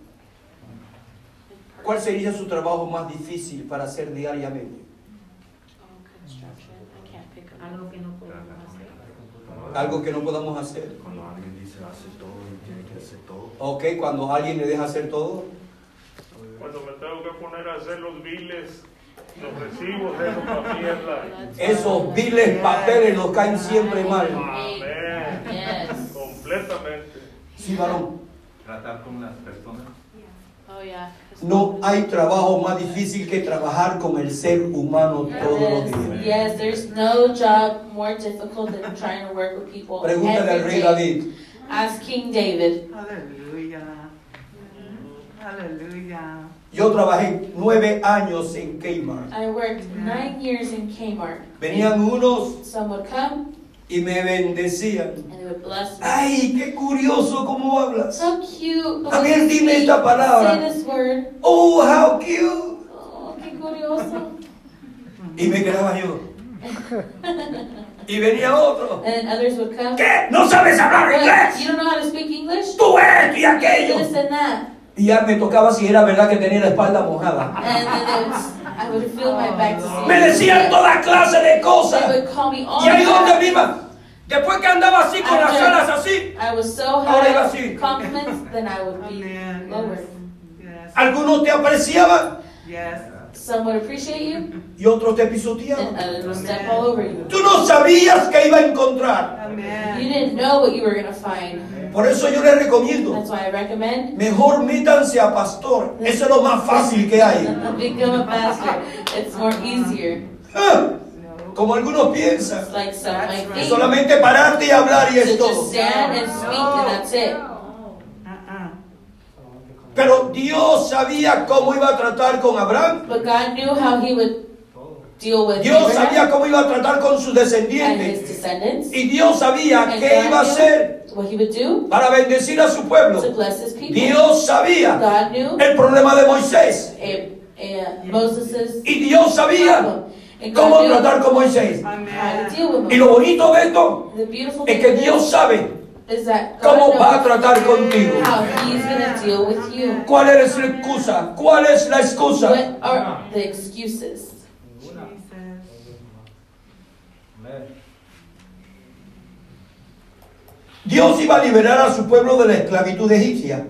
¿Cuál sería su trabajo más difícil para hacer diariamente? Algo que no podemos hacer. Algo que no podamos hacer. Cuando alguien dice hace todo y tiene que hacer todo. Ok, cuando alguien le deja hacer todo. Cuando me tengo que poner a hacer los biles, los recibos, eso para mí es la... Esos viles papeles nos caen siempre mal. Amén. Yes. Completamente. Sí, varón. Tratar con las personas. No hay trabajo más difícil que trabajar con el ser humano todos los Yes, días. yes, there's no job more difficult than trying to work with people Pregúntale al every rey day. David. Ask King David. Hallelujah. Hallelujah. Yo trabajé nueve años en Kmart. I worked nine years in Kmart. Venían unos Some would come y me bendecían. Ay, qué curioso cómo hablas. So cute. A ver, dime esta palabra. Oh, how cute. Oh, qué curioso. Y me quedaba yo. *laughs* Y venía otro. And then others would come. ¿Qué? ¿No sabes hablar What? You inglés? don't know how to speak English? Tú esto y aquello. Y ya me tocaba si era verdad que tenía la espalda mojada. And I would feel my back to see. Me decían toda clase de They cosas. would call me all Y ahí donde iba. Después que andaba así con las alas así, I was so Ahora iba así. compliments, then I would be Amen. lower. Yes. algunos te apreciaban Yes. Some would appreciate you, y otros te and pisoteaban. others would step all over you. Tú no sabías que iba a encontrar. You Amen. didn't know what you were gonna find. Por eso yo les recomiendo, That's why I recommend mejor métanse a pastor. Eso es lo más fácil que hay. *laughs* become a pastor. It's more easier. Ah. Como algunos piensan. It's like some think solamente pararte y hablar y es just todo. stand and speak and that's it. Pero Dios sabía cómo iba a tratar con Abraham. But God knew how He would deal with Dios sabía Abraham cómo iba a tratar con sus and his descendientes. descendants, Y Dios sabía and qué iba a hacer knew what He would do para bendecir a su to pueblo. bless His people. Dios sabía God knew el problema de Moisés. eh, eh, Moses' Y Dios sabía problem. Cómo tratar con Moisés. how to Amen. deal with Y lo bonito de esto es que Dios sabe cómo va a tratar contigo. how He's gonna deal with you. ¿Cuál es la excusa? ¿Cuál es la excusa? What are the excuses? Ninguna. Jesus. Amén. Dios iba a liberar a su pueblo de la esclavitud egipcia.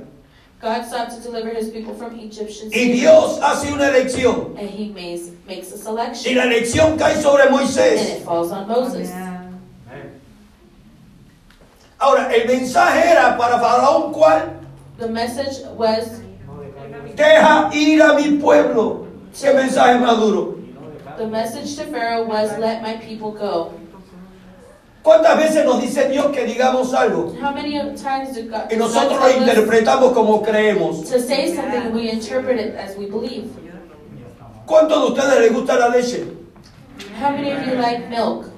God sought to deliver his people from Egyptian Y. Dios hace una elección. And he makes, makes a Y selection. la elección cae sobre And Moisés. it falls on Moses. Amen. Ahora, el mensaje era para Faraón cuál? The message was Deja ir a mi pueblo. ¿Qué mensaje más duro? the message to Pharaoh was let my people go. ¿Cuántas veces nos dice Dios que digamos algo? How many times did God, Y nosotros God lo interpretamos como creemos. to say something we interpret it as we believe? ¿Cuántos de ustedes les gusta la leche? How many of you like milk?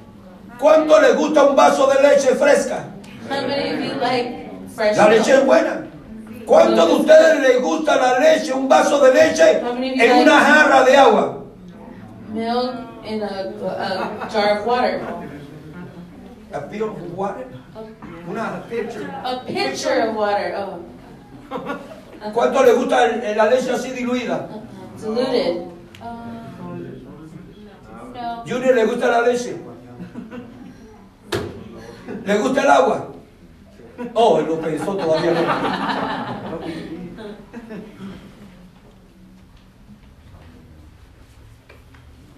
¿Cuánto les gusta un vaso de leche fresca? How many of you like fresh La leche es milk? buena. ¿Cuántos de ustedes les gusta la leche, un vaso de leche en una jarra de agua? Milk in a, a jar of water. A pure water. Una A pitcher of water. Oh. *laughs* ¿Cuánto les gusta el- la leche así diluida? Diluted. No. Junior le gusta la leche. ¿Le gusta el agua? Oh, él lo pensó todavía no.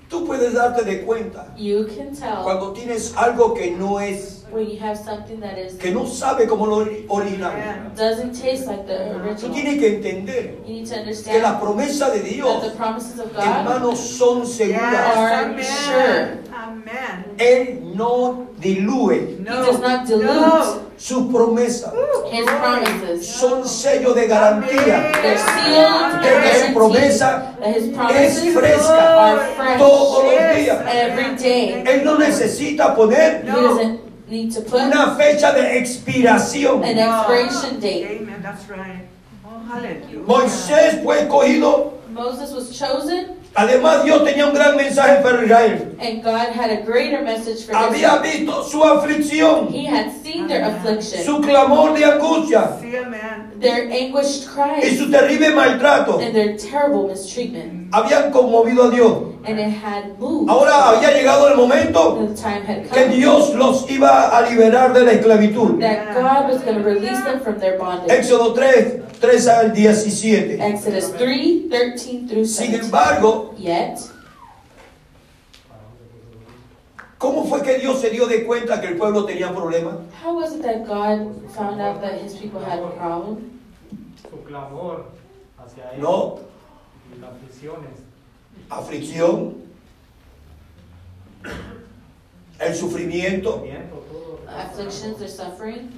Tú puedes darte de cuenta You can tell cuando tienes algo que no es, when you have something that is que no sabe como lo ori- original. doesn't taste like the Tú original. tienes que entender You need to que understand la promesa de that the Dios, promises of God hermanos, son seguras. Amen. Él no dilúe He does not dilute No. sus promesas. his promises. Son sello de garantía. They're sealed, De que su guaranteed. promesa That his es promises fresca are fresh todos los días. every day. Él no necesita poner He doesn't need to put una fecha de expiración. an expiration date. Amen. That's right. Oh, hallelujah. Moisés fue escogido. Moses was chosen, Además, Dios tenía un gran mensaje para Israel. and God had a greater message for Había Israel. visto su aflicción, He had seen their affliction, su clamor de angustia See, amen. Their anguished y cries, su terrible maltrato. and their terrible mistreatment. Habían conmovido a Dios. And it had moved. Ahora había llegado el momento que come Dios los iba a liberar de la esclavitud. that God was going to release them from their bondage. Éxodo 3, 3 al 17. Exodus 3 13 through Sin 17. embargo, Yet, ¿cómo fue que Dios se dio de cuenta que el pueblo tenía problemas? how was it that God found out that his people had a problem? su clamor hacia él No, y las aflicciones. aflicción, el sufrimiento. Afflictions, their suffering,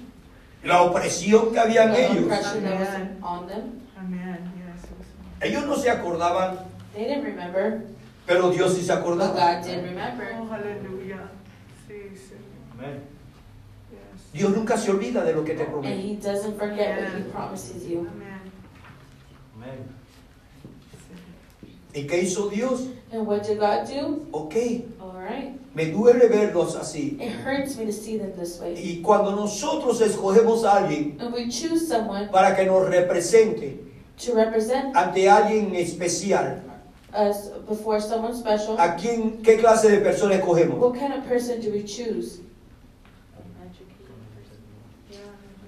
la opresión que habían the ellos. oppression that was on them. Amen. Yes. Ellos no se acordaban, They didn't remember, pero Dios sí se acordaba. God did remember. Oh, hallelujah. Sí, sí. Amén. Yes. Dios nunca se olvida de lo que te And promete. He doesn't forget what He promises you. Amen. Amén. ¿Y qué hizo Dios? And what did God do? Ok, Alright. me duele verlos así. It hurts me to see them this way. Y cuando nosotros escogemos a alguien And we choose someone para que nos represente to represent ante alguien especial, us before someone special. ¿a quién, qué clase de persona escogemos? What kind of person do we choose?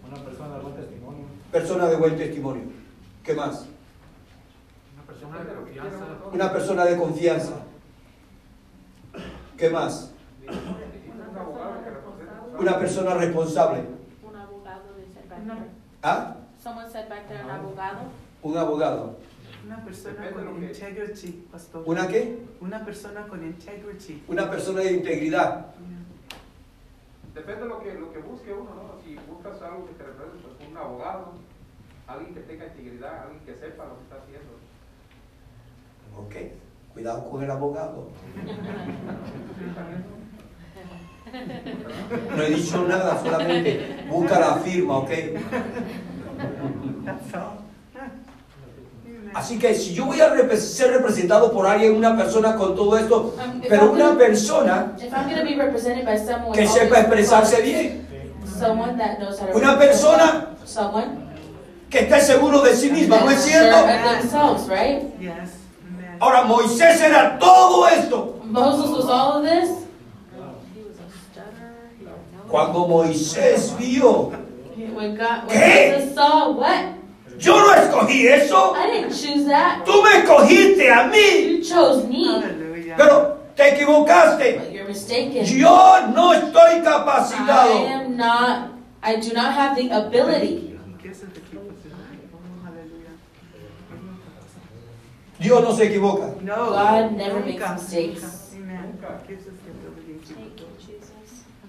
Una persona de buen testimonio. Persona de buen testimonio. ¿Qué más? Una persona de confianza. Una persona de confianza. ¿Qué más? Una persona responsable. Un abogado de ser back there. ¿Ah? Someone said back there, un abogado. Un abogado. Una persona con integrity, pastor. ¿Una qué? Una persona con integrity. Una persona de integridad. Depende de lo que, lo que busque uno, ¿no? Si buscas algo que te represente, pues un abogado, alguien que tenga integridad, alguien que sepa lo que está haciendo. Ok. Cuidado con el abogado. No he dicho nada, solamente busca la firma, ¿ok? Así que si yo voy a repre- ser representado por alguien, una persona con todo esto, Um, if pero I'm una gonna- persona If I'm going to be represented by someone with que sepa expresarse bien, someone that knows how to Una persona- someone que esté seguro de sí misma, ¿no es sure cierto? right? Yes. Ahora Moisés era todo esto. Moses was all of this. Cuando Moisés vio When God, when ¿Qué? Saw what? Yo no escogí eso. I didn't choose that. Tú me escogiste a mí. You chose me. Hallelujah. Pero te equivocaste. But you're mistaken. Yo no estoy I capacitado. am not, I do not have the ability. Dios no se equivoca. No. God never Nunca, makes mistakes. nunca. Amen. God gives us the ability and capability.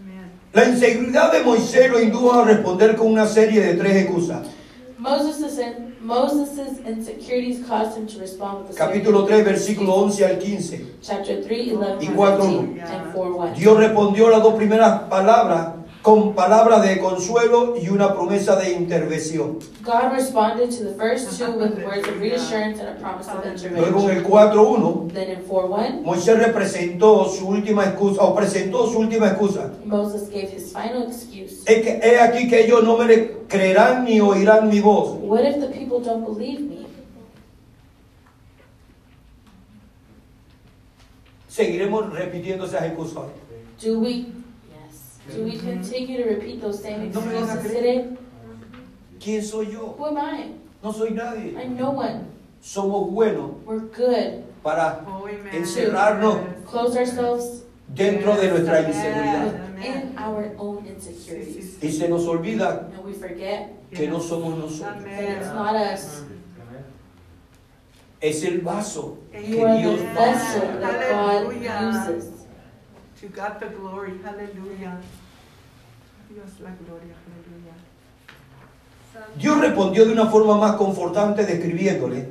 Amen. La inseguridad de Moisés lo indujo a responder con una serie de tres excusas. Moses' in, Moses' insecurities caused him to respond with series Capítulo of 3, versículo 11 al 15. Chapter 3, 11, Y cuatro, 15, uno. and 4, 1. Dios respondió las dos primeras palabras con palabras de consuelo y una promesa de intervención. God responded to the first two with *laughs* words of reassurance and a promise of Luego en intervention. el 4.1, Then in 4, 1, Moisés representó su última excusa, o presentó su última excusa. Moses gave his final excuse. Es que he aquí que ellos no me creerán ni oirán mi voz. What if the people don't believe me? Seguiremos repitiendo esas excusas. Do we, do we continue to repeat those same No me van a excuses creer. today? ¿Quién soy yo? Who am I? No soy nadie. I'm no one. Somos buenos We're good. para Oh, amen. encerrarnos Close ourselves dentro de nuestra inseguridad. within our own insecurities. Y se nos olvida And we forget que no somos nosotros. that it's not us. Es el vaso que You are Dios vessel that God Hallelujah. uses. To God the glory. Hallelujah. Dios la gloria. Hallelujah. Dios respondió de una forma más confortante describiéndole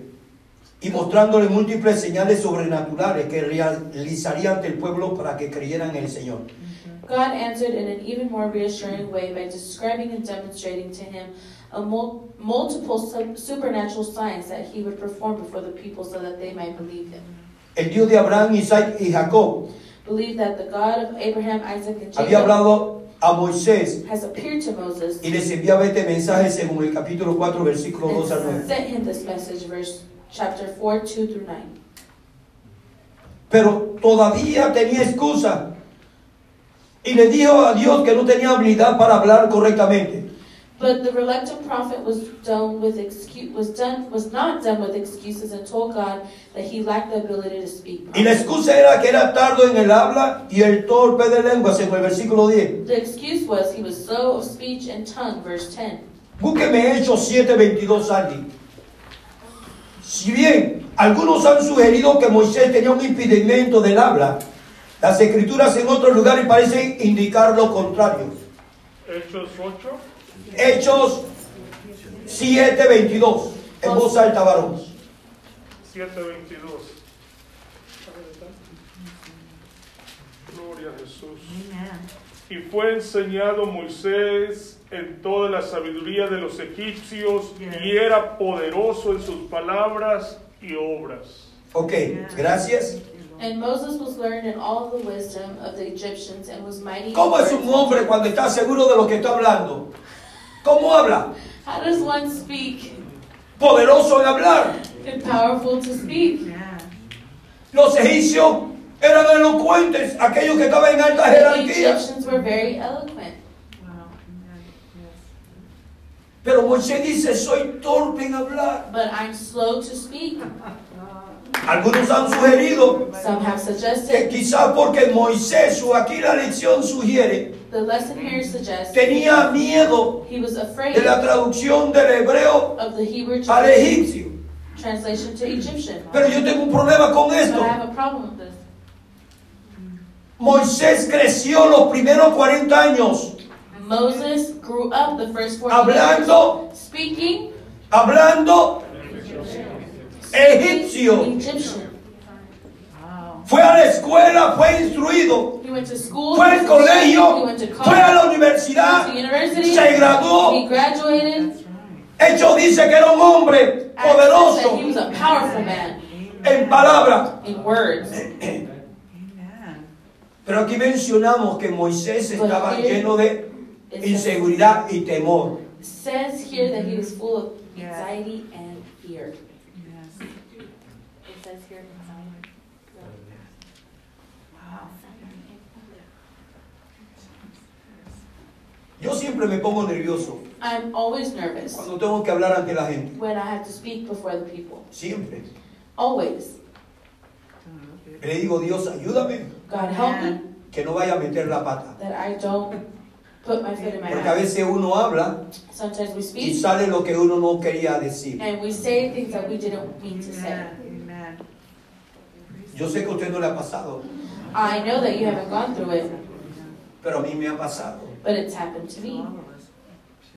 y mostrándole múltiples señales sobrenaturales que realizaría ante el pueblo para que creyeran en el Señor. God answered in an even more reassuring way by describing and demonstrating to him a mul- multiple su- supernatural signs that he would perform before the people so that they might believe him. El Dios de Abraham, Isaac y Jacob Believe that the God of Abraham, Isaac, and había Jacob hablado a Moisés has appeared to Moses y les enviaba este mensaje según el capítulo 4, versículo 2 al 9. and sent him this message, verse chapter 4, 2 through 9. Pero todavía tenía excusa y le dijo a Dios que no tenía habilidad para hablar correctamente. But the reluctant prophet was done with excuse was done was not done with excuses and told God that he lacked the ability to speak. Y la excusa era que era tardo en el habla y el torpe de lengua, según el versículo 10. The excuse was he was slow of speech and tongue, verse 10. Búsqueme Hechos 7:22 alguien. Si bien algunos han sugerido que Moisés tenía un impedimento del habla, las escrituras en otros lugares parecen indicar lo contrario. Hechos 8. Hechos 7:22. En voz alta, varón. 7:22. Gloria a Jesús. Y fue enseñado Moisés en toda la sabiduría de los egipcios y era poderoso en sus palabras y obras. Ok, gracias. And Moses was learned in all the wisdom of the Egyptians and was mighty. ¿Cómo es un hombre cuando está seguro de lo que está hablando? ¿Cómo habla? How does one speak? Poderoso en hablar. And powerful to speak. Yeah. Los egipcios eran elocuentes, aquellos que estaban en alta The jerarquía. Were very eloquent. Wow. Yes. Pero Moisés dice, soy torpe en hablar. But I'm slow to speak. Algunos han sugerido Some have que suggested quizás porque Moisés, o aquí la lección sugiere, the lesson here suggests tenía miedo he was afraid de la traducción del hebreo of the Hebrew al egipcio. translation to Egyptian. Pero yo tengo un problema con But esto. I have a problem with this. Moisés creció los primeros 40 años Moses grew up the first 40 hablando, years speaking hablando egipcio. Egyptian. Fue a la escuela, fue instruido, He went to school. fue al colegio, fue a la universidad, se graduó. Hecho dice que era un hombre poderoso he was a powerful man en palabra. in words. Amen. Pero aquí mencionamos que Moisés estaba lleno de inseguridad y temor. says here that he was full of Yeah. anxiety and fear. Yes. It says here anxiety. Wow. Yo siempre me pongo nervioso I'm always nervous cuando tengo que hablar ante la gente. when I have to speak before the people. Siempre. Always. Le digo, Dios, ayúdame God help me que no vaya a meter la pata. that I don't put my foot in my Porque a veces uno habla Sometimes we y speak sale lo que uno no quería decir. and we say things that we didn't mean to say. Amen. Yo sé que usted no le ha pasado, I know that you haven't gone through it, pero a mí me ha pasado. But it's happened to me. Oh.